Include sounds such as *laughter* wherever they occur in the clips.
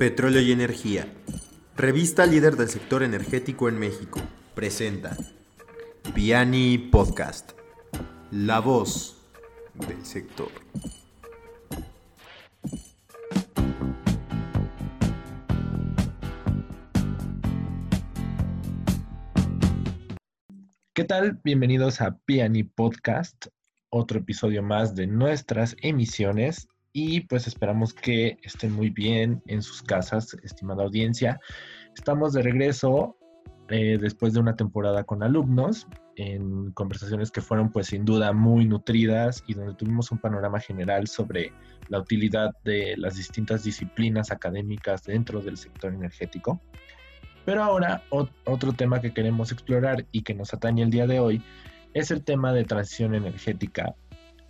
Petróleo y Energía. Revista líder del sector energético en México. Presenta Piani Podcast. La voz del sector. ¿Qué tal? Bienvenidos a Piani Podcast, otro episodio más de nuestras emisiones y pues esperamos que estén muy bien en sus casas, estimada audiencia. Estamos de regreso eh, después de una temporada con alumnos en conversaciones que fueron pues sin duda muy nutridas y donde tuvimos un panorama general sobre la utilidad de las distintas disciplinas académicas dentro del sector energético. Pero ahora otro tema que queremos explorar y que nos atañe el día de hoy es el tema de transición energética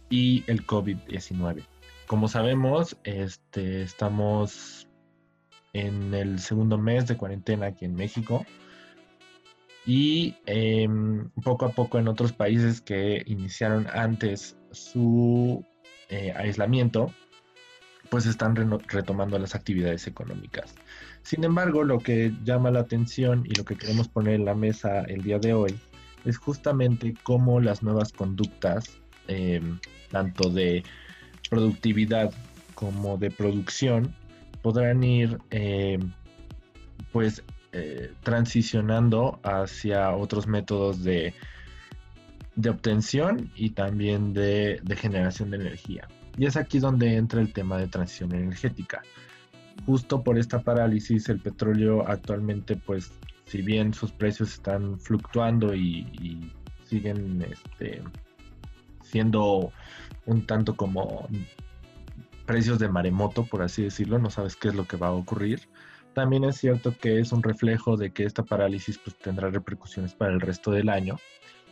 y el COVID-19. Como sabemos, este, estamos en el segundo mes de cuarentena aquí en México y em, poco a poco en otros países que iniciaron antes su eh, aislamiento, pues están retomando las actividades económicas. Sin embargo, lo que llama la atención y lo que queremos poner en la mesa el día de hoy es justamente cómo las nuevas conductas, em, tanto de productividad como de producción, podrán ir em, pues eh, transicionando hacia otros métodos de, de obtención y también de, de generación de energía. Y es aquí donde entra el tema de transición energética justo por esta parálisis el petróleo actualmente pues si bien sus precios están fluctuando y, siguen este, siendo un tanto como precios de maremoto, por así decirlo, no sabes qué es lo que va a ocurrir. También es cierto que es un reflejo de que esta parálisis pues, tendrá repercusiones para el resto del año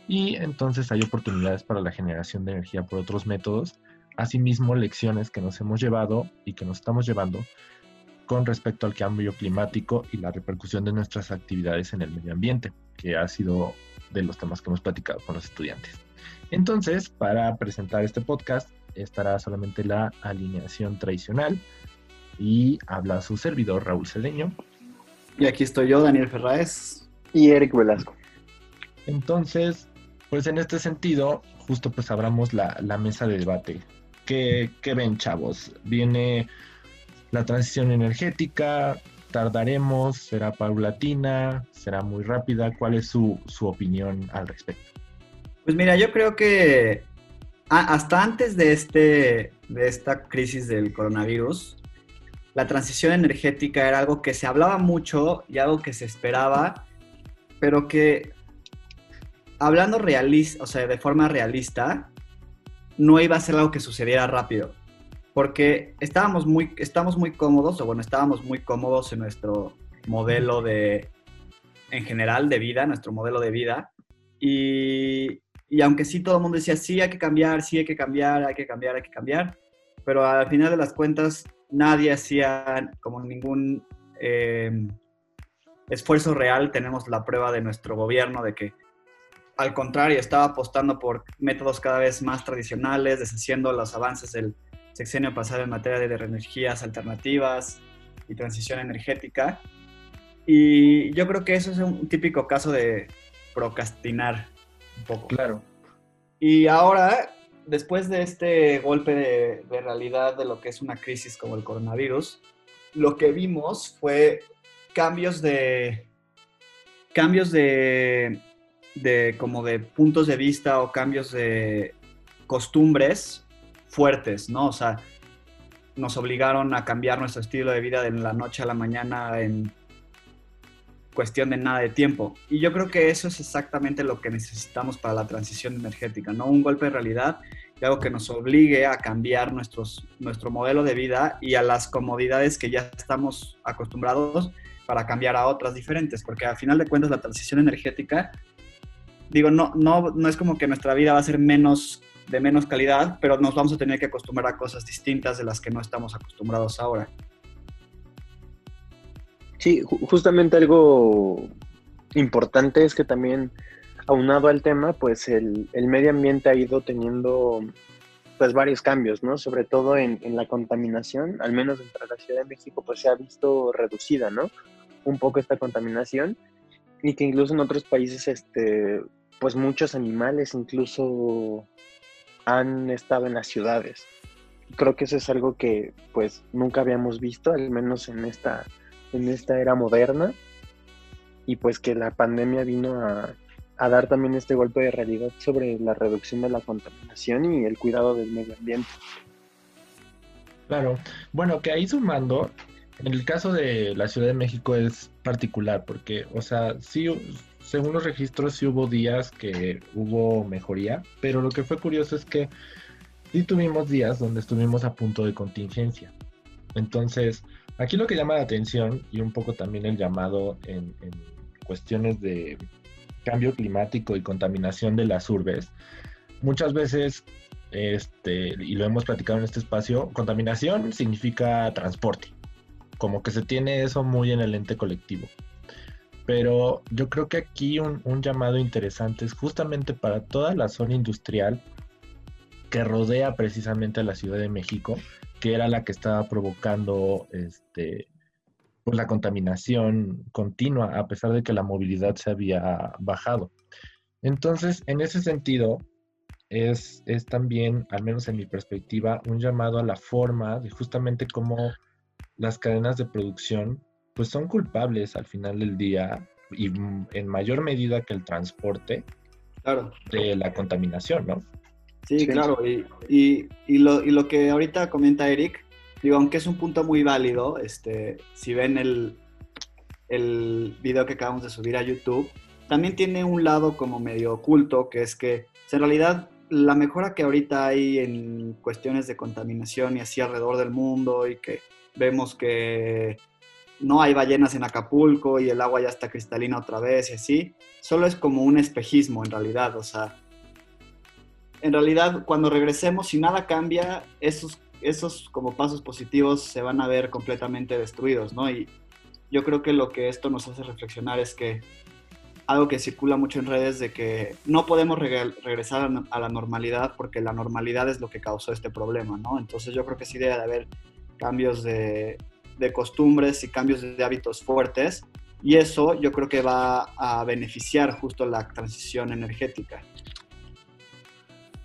y entonces hay oportunidades para la generación de energía por otros métodos. Asimismo, lecciones que nos hemos llevado y que nos estamos llevando con respecto al cambio climático y la repercusión de nuestras actividades en el medio ambiente, que ha sido de los temas que hemos platicado con los estudiantes. Entonces, para presentar este podcast, estará solamente la alineación tradicional y habla su servidor Raúl Cedeño. Y aquí estoy yo, Daniel Ferraez. Y Eric Velasco. Entonces, pues en este sentido, justo pues abramos la, mesa de debate. ¿Qué, ¿Qué ven, chavos? Viene la transición energética, tardaremos, será paulatina, será muy rápida. ¿Cuál es su, opinión al respecto? Pues mira, yo creo que hasta antes de, este, de esta crisis del coronavirus, la transición energética era algo que se hablaba mucho y algo que se esperaba, pero que hablando realista, o sea, de forma realista, no iba a ser algo que sucediera rápido porque estábamos muy, estamos muy cómodos, o bueno, estábamos muy cómodos en nuestro modelo de, en general, de vida, nuestro modelo de vida. Y, y aunque sí todo el mundo decía, sí, hay que cambiar, sí, hay que cambiar, hay que cambiar, hay que cambiar, pero al final de las cuentas nadie hacía como ningún eh, esfuerzo real. Tenemos la prueba de nuestro gobierno de que, al contrario, estaba apostando por métodos cada vez más tradicionales, deshaciendo los avances del sexenio pasado en materia de energías alternativas y transición energética. Y yo creo que eso es un típico caso de procrastinar un poco. Claro. Y ahora, después de este golpe de, de, realidad de lo que es una crisis como el coronavirus, lo que vimos fue cambios de cambios de, de como de puntos de vista o cambios de costumbres fuertes, ¿no? O sea, nos obligaron a cambiar nuestro estilo de vida de la noche a la mañana en cuestión de nada de tiempo. Y yo creo que eso es exactamente lo que necesitamos para la transición energética, ¿no? Un golpe de realidad y algo que nos obligue a cambiar nuestros, nuestro modelo de vida y a las comodidades que ya estamos acostumbrados para cambiar a otras diferentes, porque al final de cuentas la transición energética, digo, no, no, no es como que nuestra vida va a ser menos de menos calidad, pero nos vamos a tener que acostumbrar a cosas distintas de las que no estamos acostumbrados ahora. Sí, justamente algo importante es que también, aunado al tema, pues el, medio ambiente ha ido teniendo pues varios cambios, ¿no? Sobre todo en, en, la contaminación, al menos dentro de la Ciudad de México, pues se ha visto reducida, ¿no? Un poco esta contaminación y que incluso en otros países, este, pues muchos animales incluso han estado en las ciudades. Creo que eso es algo que pues nunca habíamos visto, al menos en esta, en esta era moderna, y pues que la pandemia vino a, dar también este golpe de realidad sobre la reducción de la contaminación y el cuidado del medio ambiente. Claro, bueno, que ahí sumando, en el caso de la Ciudad de México es particular porque, o sea, sí, según los registros sí hubo días que hubo mejoría, pero lo que fue curioso es que sí tuvimos días donde estuvimos a punto de contingencia. Entonces, aquí lo que llama la atención y un poco también el llamado en, cuestiones de cambio climático y contaminación de las urbes, muchas veces, este, y lo hemos platicado en este espacio, contaminación significa transporte, como que se tiene eso muy en el ente colectivo. Pero yo creo que aquí un, un llamado interesante es justamente para toda la zona industrial que rodea precisamente a la Ciudad de México, que era la que estaba provocando este, pues, la contaminación continua, a pesar de que la movilidad se había bajado. Entonces, en ese sentido, es, es también, al menos en mi perspectiva, un llamado a la forma de justamente cómo las cadenas de producción pues son culpables al final del día y en mayor medida que el transporte claro. de la contaminación, ¿no? Sí, sí. claro. Y, y, y, lo, y, lo, que ahorita comenta Eric, digo, aunque es un punto muy válido, este, si ven el, el video que acabamos de subir a YouTube, también tiene un lado como medio oculto, que es que en realidad la mejora que ahorita hay en cuestiones de contaminación y así alrededor del mundo y que vemos que no hay ballenas en Acapulco y el agua ya está cristalina otra vez y así, solo es como un espejismo en realidad, o sea, en realidad cuando regresemos, si nada cambia, esos, esos como pasos positivos se van a ver completamente destruidos, ¿no? Y yo creo que lo que esto nos hace reflexionar es que algo que circula mucho en redes de que no podemos reg regresar a la normalidad porque la normalidad es lo que causó este problema, ¿no? Entonces yo creo que sí debe de haber cambios de, de costumbres y cambios de hábitos fuertes y eso yo creo que va a beneficiar justo la transición energética.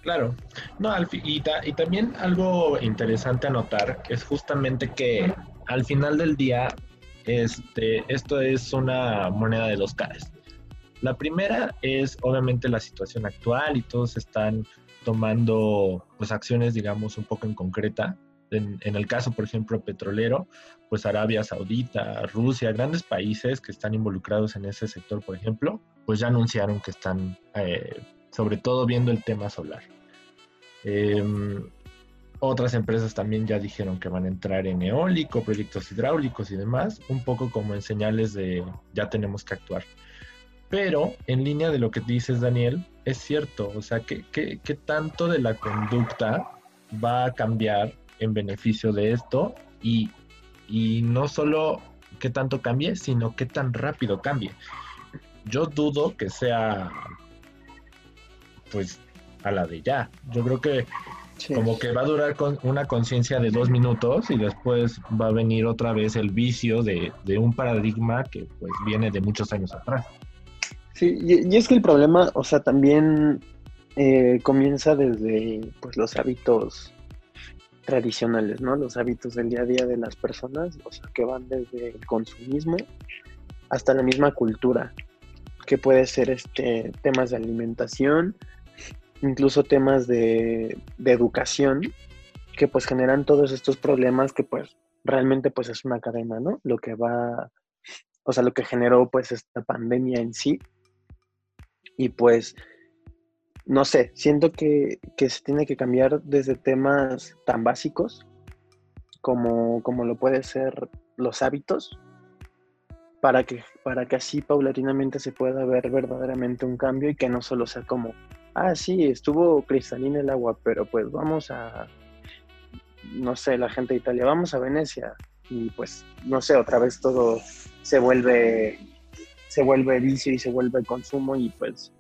Claro, no, y, y, también algo interesante a notar es justamente que al final del día este, esto es una moneda de dos caras. La primera es obviamente la situación actual y todos están tomando pues acciones digamos un poco en concreta. En, en, el caso, por ejemplo, petrolero, pues Arabia Saudita, Rusia, grandes países que están involucrados en ese sector, por ejemplo, pues ya anunciaron que están eh, sobre todo viendo el tema solar. Eh, otras empresas también ya dijeron que van a entrar en eólico, proyectos hidráulicos y demás, un poco como en señales de ya tenemos que actuar. Pero en línea de lo que dices, Daniel, es cierto, o sea, ¿qué, qué, qué tanto de la conducta va a cambiar en beneficio de esto y, y no solo qué tanto cambie, sino qué tan rápido cambie. Yo dudo que sea pues a la de ya. Yo creo que sí. como que va a durar con una conciencia de dos minutos y después va a venir otra vez el vicio de, de un paradigma que pues viene de muchos años atrás. Sí, y, y es que el problema, o sea, también eh, comienza desde pues los hábitos tradicionales, ¿no? Los hábitos del día a día de las personas, o sea, que van desde el consumismo hasta la misma cultura, que puede ser este temas de alimentación, incluso temas de, de educación, que pues generan todos estos problemas que pues realmente pues es una cadena, ¿no? Lo que va, o sea, lo que generó pues esta pandemia en sí. Y pues no sé, siento que, que, se tiene que cambiar desde temas tan básicos como, como lo puede ser los hábitos, para que, para que así paulatinamente se pueda ver verdaderamente un cambio y que no solo sea como, ah, sí, estuvo cristalina el agua, pero pues vamos a, no sé, la gente de Italia, vamos a Venecia y pues, no sé, otra vez todo se vuelve, se vuelve vicio y se vuelve consumo y pues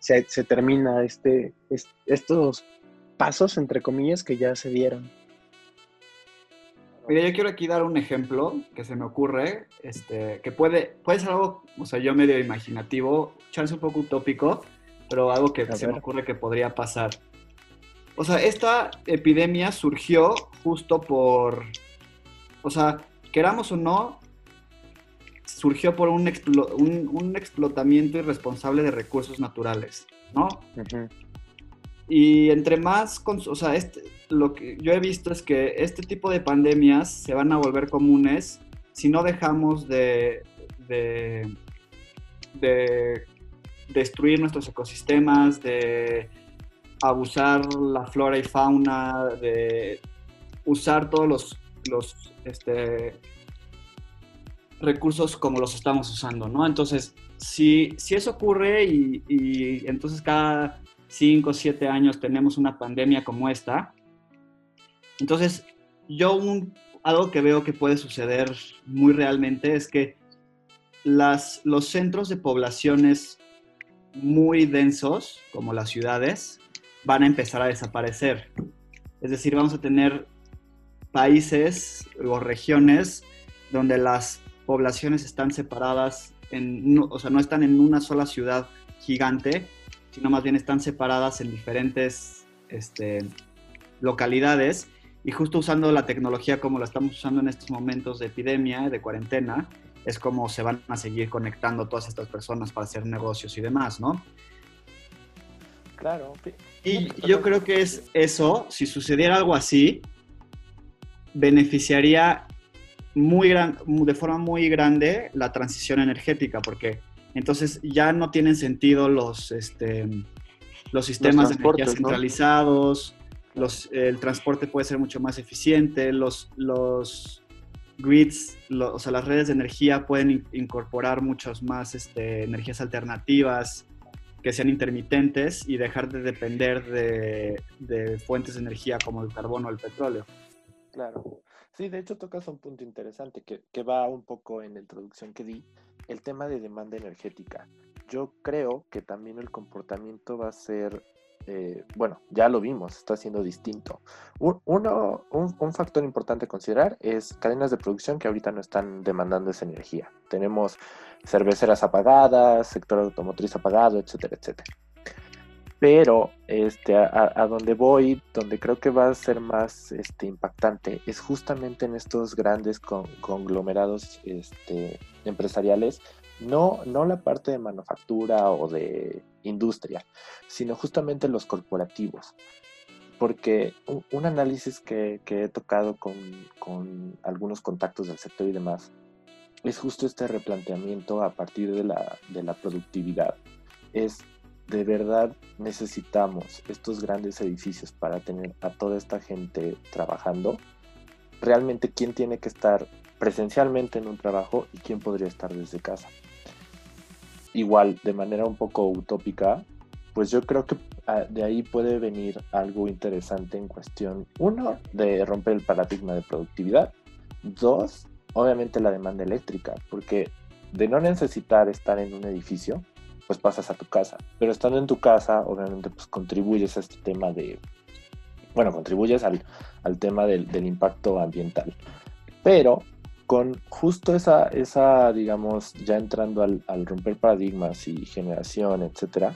se, termina este, es, estos pasos, entre comillas, que ya se dieron. Mira, yo quiero aquí dar un ejemplo que se me ocurre, este, que puede, puede ser algo, o sea, yo medio imaginativo, chance un poco utópico, pero algo que A se ver. me ocurre que podría pasar. O sea, esta epidemia surgió justo por, o sea, queramos o no, surgió por un, explo- un, un explotamiento irresponsable de recursos naturales, ¿no? Y entre más, o sea, este, lo que yo he visto es que este tipo de pandemias se van a volver comunes si no dejamos de, de, de destruir nuestros ecosistemas, de abusar la flora y fauna, de usar todos los, los este, recursos como los estamos usando, ¿no? Entonces, si, si eso ocurre y, y entonces cada 5 o 7 años tenemos una pandemia como esta, entonces yo algo que veo que puede suceder muy realmente es que las, los centros de poblaciones muy densos, como las ciudades, van a empezar a desaparecer. Es decir, vamos a tener países o regiones donde las poblaciones están separadas, en, o sea, no están en una sola ciudad gigante, sino más bien están separadas en diferentes este, localidades y justo usando la tecnología como la estamos usando en estos momentos de epidemia, de cuarentena, es como se van a seguir conectando todas estas personas para hacer negocios y demás, ¿no? Claro. Y yo creo que es eso, si sucediera algo así, beneficiaría muy gran, de forma muy grande la transición energética, porque entonces ya no tienen sentido los, este, los sistemas de energía centralizados, los, el transporte puede ser mucho más eficiente, los, los grids, lo- o sea, las redes de energía pueden in- incorporar muchas más este, energías alternativas que sean intermitentes y dejar de depender de, fuentes de energía como el carbón o el petróleo. Claro. Sí, de hecho tocas un punto interesante que va un poco en la introducción que di, el tema de demanda energética. Yo creo que también el comportamiento va a ser, eh, bueno, ya lo vimos, está siendo distinto. Un, un, factor importante a considerar es cadenas de producción que ahorita no están demandando esa energía. Tenemos cerveceras apagadas, sector automotriz apagado, etcétera, etcétera. Pero este, a, donde voy, donde creo que va a ser más este, impactante, es justamente en estos grandes con- conglomerados este, empresariales, no, no la parte de manufactura o de industria, sino justamente los corporativos. Porque un, análisis que, que he tocado con, con algunos contactos del sector y demás, es justo este replanteamiento a partir de la, de la productividad. Es de verdad necesitamos estos grandes edificios para tener a toda esta gente trabajando, realmente quién tiene que estar presencialmente en un trabajo y quién podría estar desde casa. Igual, de manera un poco utópica, pues yo creo que ah, de ahí puede venir algo interesante en cuestión, uno, de romper el paradigma de productividad, dos, obviamente la demanda eléctrica, porque de no necesitar estar en un edificio, pues pasas a tu casa. Pero estando en tu casa, obviamente, pues contribuyes a este tema de, bueno, contribuyes al, al tema del, del impacto ambiental. Pero con justo esa, esa digamos, ya entrando al, romper paradigmas y generación, etcétera,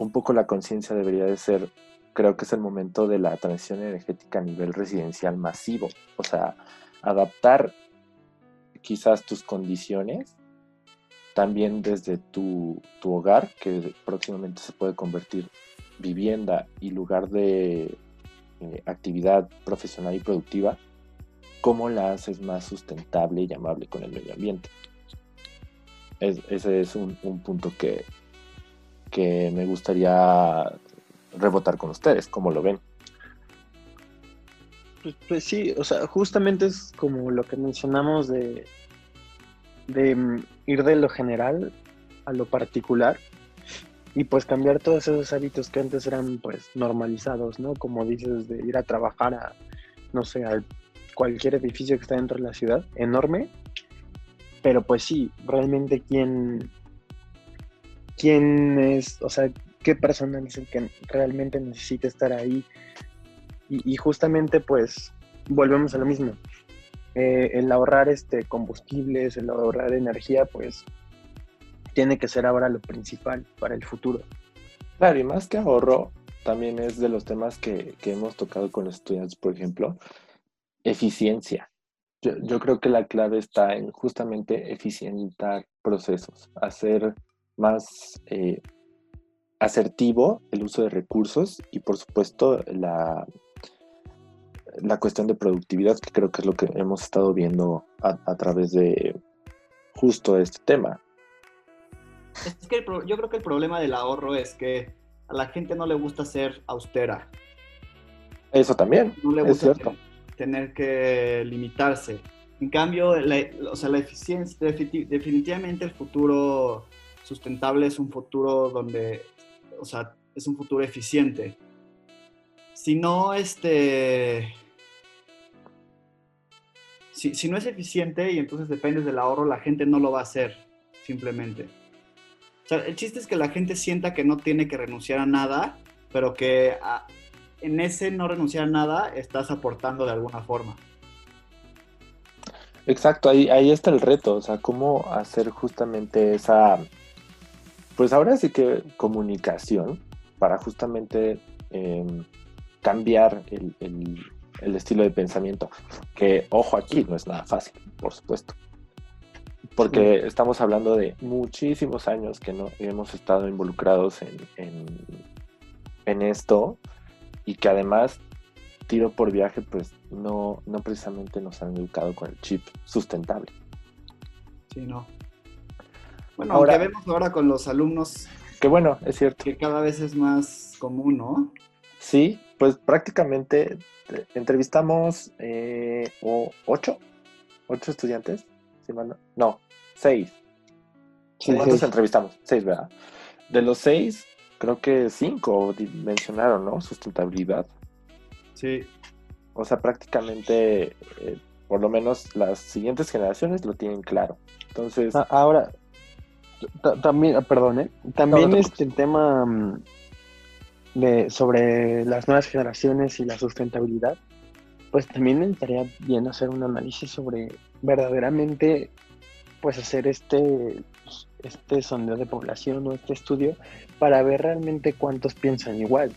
un poco la conciencia debería de ser, creo que es el momento de la transición energética a nivel residencial masivo. O sea, adaptar quizás tus condiciones también desde tu, tu hogar, que próximamente se puede convertir vivienda y lugar de eh, actividad profesional y productiva, cómo la haces más sustentable y amable con el medio ambiente. Es- ese es un, un punto que, que me gustaría rebotar con ustedes, cómo lo ven. Pues, pues sí, o sea, justamente es como lo que mencionamos de, de mm, ir de lo general a lo particular y pues cambiar todos esos hábitos que antes eran pues normalizados, ¿no? Como dices, de ir a trabajar a, no sé, a cualquier edificio que está dentro de la ciudad, enorme, pero pues sí, realmente quién, quién es, o sea, qué persona es el que realmente necesita estar ahí Y, justamente pues volvemos a lo mismo. Eh, el ahorrar este, combustibles, el ahorrar energía, pues tiene que ser ahora lo principal para el futuro. Claro, y más que ahorro, también es de los temas que, que hemos tocado con los estudiantes, por ejemplo, eficiencia. Yo, yo, creo que la clave está en justamente eficientar procesos, hacer más eh, asertivo el uso de recursos y por supuesto la, la cuestión de productividad, que creo que es lo que hemos estado viendo a, través de justo este tema. Es que yo creo que el problema del ahorro es que a la gente no le gusta ser austera. Eso también, no le gusta es cierto. Tener que limitarse. En cambio, la, o sea, la eficiencia, definitivamente el futuro sustentable es un futuro donde, o sea, es un futuro eficiente. Si no, este, si, si no es eficiente y entonces dependes del ahorro, la gente no lo va a hacer, simplemente. O sea, el chiste es que la gente sienta que no tiene que renunciar a nada, pero que ah, en ese no renunciar a nada estás aportando de alguna forma. Exacto, ahí, ahí está el reto, o sea, cómo hacer justamente esa, pues ahora sí que comunicación para justamente em, cambiar el, estilo de pensamiento, que ojo aquí, no es nada fácil, por supuesto, porque estamos hablando de muchísimos años que no hemos estado involucrados en, en esto y que además tiro por viaje, pues no, no precisamente nos han educado con el chip sustentable. Sí, no. Bueno, ahora, vemos ahora con los alumnos. Que bueno, es cierto. Que cada vez es más común, ¿no? Sí, pues prácticamente eh, entrevistamos eh, ocho, ocho estudiantes. no, seis. ¿Cuántos entrevistamos? Seis, ¿verdad? De los seis, creo que cinco mencionaron, ¿no? Sustentabilidad. Sí. O sea, prácticamente, eh, por lo menos las siguientes generaciones lo tienen claro. Entonces. Ah, ahora, también, ah, perdón, ¿eh? también este el tema mm, de, sobre las nuevas generaciones y la sustentabilidad, pues también estaría bien hacer un análisis sobre verdaderamente, pues hacer este, este sondeo de población o este estudio para ver realmente cuántos piensan igual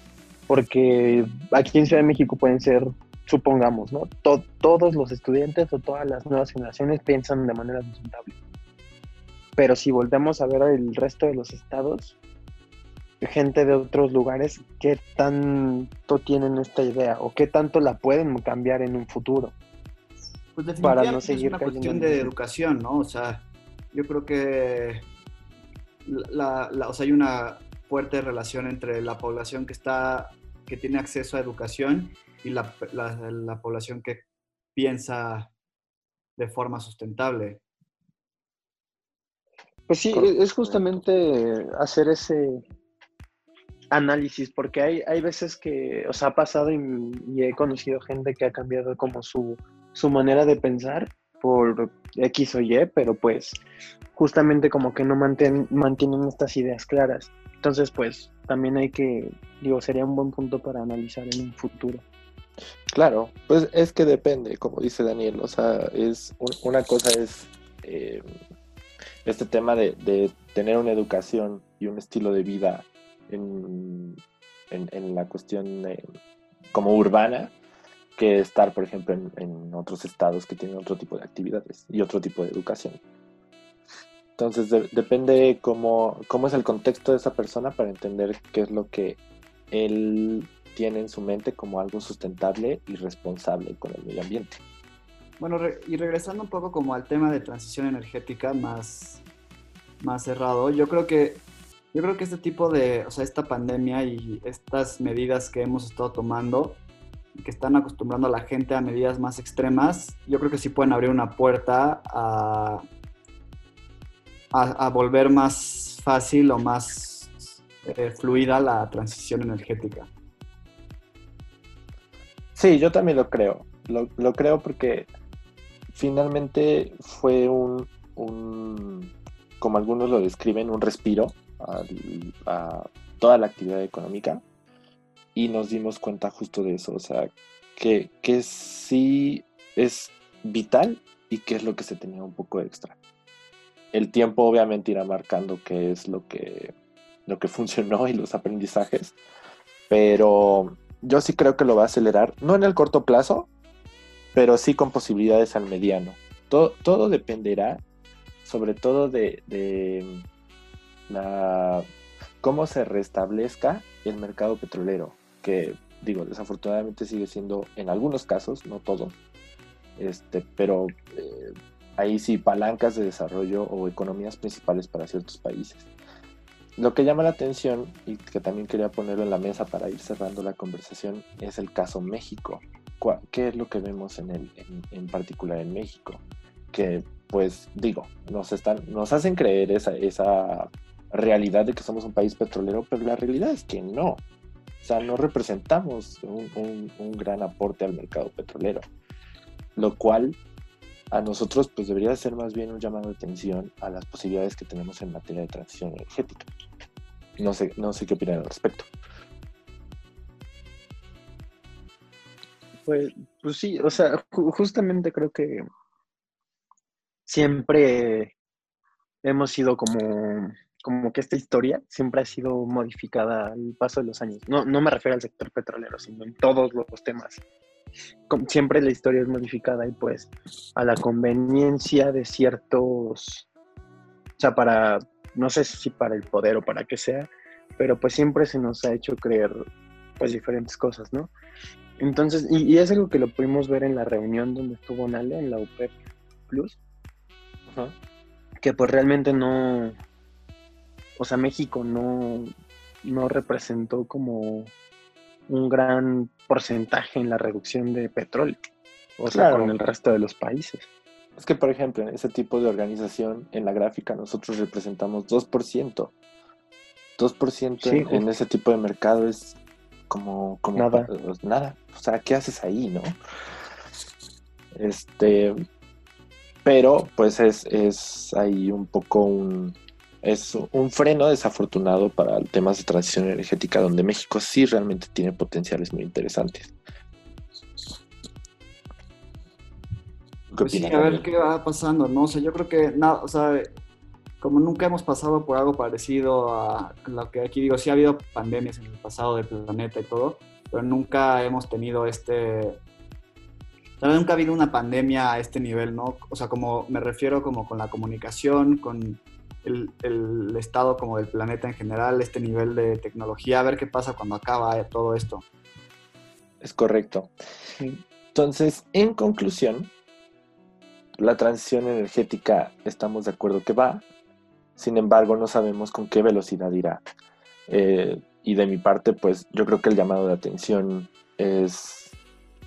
porque aquí en Ciudad de México pueden ser, supongamos, ¿no? todos los estudiantes o todas las nuevas generaciones piensan de manera sustentable. Pero si volvemos a ver el resto de los estados, gente de otros lugares, ¿qué tanto tienen esta idea o qué tanto la pueden cambiar en un futuro? Pues para no seguir es una cuestión de educación, ¿no? O sea, yo creo que la, o sea, hay una fuerte relación entre la población que está que tiene acceso a educación y la, población que piensa de forma sustentable. Pues sí, es justamente hacer ese análisis, porque hay, hay veces que, os ha pasado y, he conocido gente que ha cambiado como su, su manera de pensar por X o Y, pero pues justamente como que no mantienen estas ideas claras. Entonces, pues también hay que, digo, sería un buen punto para analizar en un futuro. Claro, pues es que depende, como dice Daniel, o sea, es una cosa es eh, este tema de, tener una educación y un estilo de vida en, la cuestión como urbana, que estar, por ejemplo, en otros estados que tienen otro tipo de actividades y otro tipo de educación. Entonces depende cómo, cómo es el contexto de esa persona para entender qué es lo que él tiene en su mente como algo sustentable y responsable con el medio ambiente. Bueno, y regresando un poco como al tema de transición energética más, más cerrado, yo creo que yo creo que este tipo de, o sea, esta pandemia y estas medidas que hemos estado tomando, que están acostumbrando a la gente a medidas más extremas, yo creo que sí pueden abrir una puerta a, a, volver más fácil o más eh, fluida la transición energética. Sí, yo también lo creo. Lo, creo porque finalmente fue un, como algunos lo describen, un respiro a, toda la actividad económica. Y nos dimos cuenta justo de eso, o sea, que, que sí es vital y qué es lo que se tenía un poco extra. El tiempo obviamente irá marcando qué es lo que, lo que *laughs* funcionó y los aprendizajes, pero yo sí creo que lo va a acelerar, no en el corto plazo, pero sí con posibilidades al mediano. Todo, todo dependerá sobre todo de, de la, cómo se restablezca el mercado petrolero, que digo, desafortunadamente sigue siendo en algunos casos, no todos, este, pero eh, ahí sí palancas de desarrollo o economías principales para ciertos países. Lo que llama la atención y que también quería ponerlo en la mesa para ir cerrando la conversación es el caso México. ¿Qué es lo que vemos en, el, en, particular en México? Que pues digo, nos, están, nos hacen creer esa, esa realidad de que somos un país petrolero, pero la realidad es que no. Sea, no representamos un, un gran aporte al mercado petrolero lo cual a nosotros pues debería ser más bien un llamado de atención a las posibilidades que tenemos en materia de transición energética. No sé, no sé qué opinan al respecto. Pues, pues sí, o sea, justamente creo que siempre hemos sido como, como que esta historia siempre ha sido modificada al paso de los años. No, no me refiero al sector petrolero, sino en todos los temas siempre la historia es modificada y pues a la conveniencia de ciertos, o sea, para, no sé si para el poder o para qué sea, pero pues siempre se nos ha hecho creer pues diferentes cosas, ¿no? Entonces, y, es algo que lo pudimos ver en la reunión donde estuvo Nale, en la UPEP Plus, que pues realmente no, o sea, México no, no representó como un gran porcentaje en la reducción de petróleo, o sea, con el resto de los países. Es que, por ejemplo, en ese tipo de organización, en la gráfica, nosotros representamos 2%. 2% en, ese tipo de mercado es como, como nada. nada. O sea, ¿qué haces ahí, no? Este, pero pues es, es ahí un poco un, es un freno desafortunado para temas de transición energética donde México sí realmente tiene potenciales muy interesantes. Pues sí, a ver qué va pasando, ¿no? O sea, yo creo que nada, o sea, como nunca hemos pasado por algo parecido a lo que aquí digo, sí ha habido pandemias en el pasado del planeta y todo, pero nunca hemos tenido este, nunca ha habido una pandemia a este nivel, ¿no? O sea, como me refiero como con la comunicación, con el, estado como del planeta en general, este nivel de tecnología, a ver qué pasa cuando acaba todo esto. Es correcto. Entonces, en conclusión, la transición energética estamos de acuerdo que va, sin embargo no sabemos con qué velocidad irá. Eh, y de mi parte, pues yo creo que el llamado de atención es,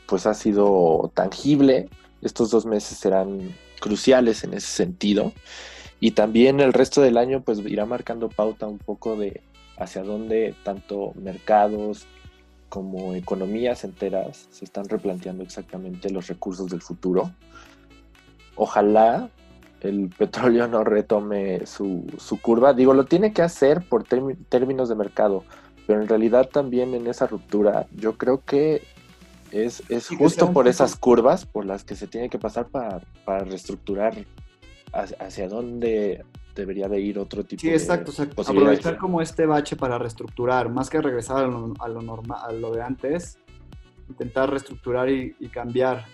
pues ha sido tangible. Estos dos meses serán cruciales en ese sentido. Y también el resto del año pues irá marcando pauta un poco de hacia dónde tanto mercados como economías enteras se están replanteando exactamente los recursos del futuro. Ojalá el *laughs* petróleo no retome su, curva. Digo, lo tiene que hacer por términos de mercado, pero en realidad también en esa ruptura yo creo que es, justo por esas curvas por las que se tiene que pasar para, para reestructurar hacia, dónde debería de ir otro tipo sí, exacto, o sea, aprovechar como este bache para reestructurar, más que regresar a lo, a lo, normal, a lo de antes, intentar reestructurar y, cambiar.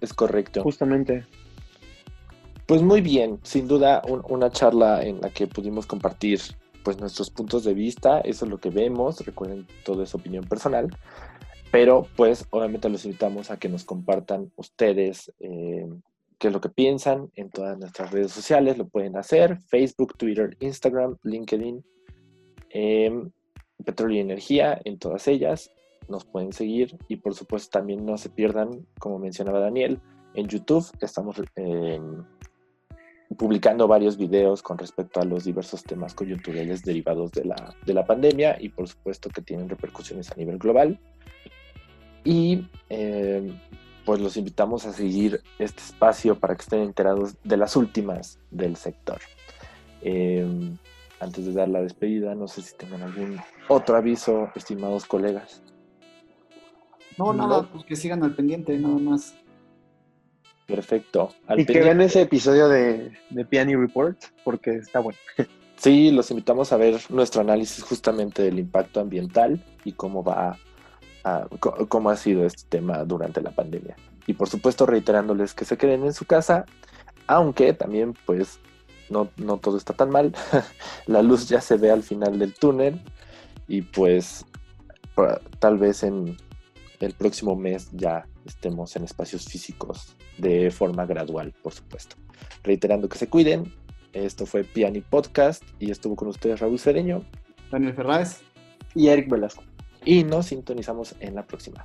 Es correcto. Justamente. Pues muy bien, sin duda una charla en la que pudimos compartir pues nuestros puntos de vista, eso es lo que vemos, recuerden todo es opinión personal, pero pues obviamente los invitamos a que nos compartan ustedes eh, qué es lo que piensan en todas nuestras redes sociales. Lo pueden hacer, Facebook, Twitter, Instagram, LinkedIn, em, Petróleo y Energía, en todas ellas. Nos pueden seguir y por supuesto también no se pierdan, como mencionaba Daniel, en YouTube estamos em, publicando varios videos con respecto a los diversos temas coyunturales derivados de la, de la pandemia y por supuesto que tienen repercusiones a nivel global. Y eh, pues los invitamos a seguir este espacio para que estén enterados de las últimas del sector. Em, antes de dar la despedida, no sé si tengan algún otro aviso, estimados colegas. No, nada, pues que sigan al pendiente, nada más. Perfecto. y que vean ese episodio de, de Piani Report, porque está bueno. Sí, los invitamos a ver nuestro análisis justamente del impacto ambiental y cómo va a, cómo ha sido este tema durante la pandemia. Y por supuesto reiterándoles que se queden en su casa, aunque también pues no, no todo está tan mal. *laughs* la luz ya se ve al final del túnel y pues tal vez en el próximo mes ya estemos en espacios físicos de forma gradual, por supuesto. Reiterando que se cuiden, esto fue Piani Podcast y estuvo con ustedes Raúl Cereño, Daniel Ferraz y Eric Velasco. Y nos sintonizamos en la próxima.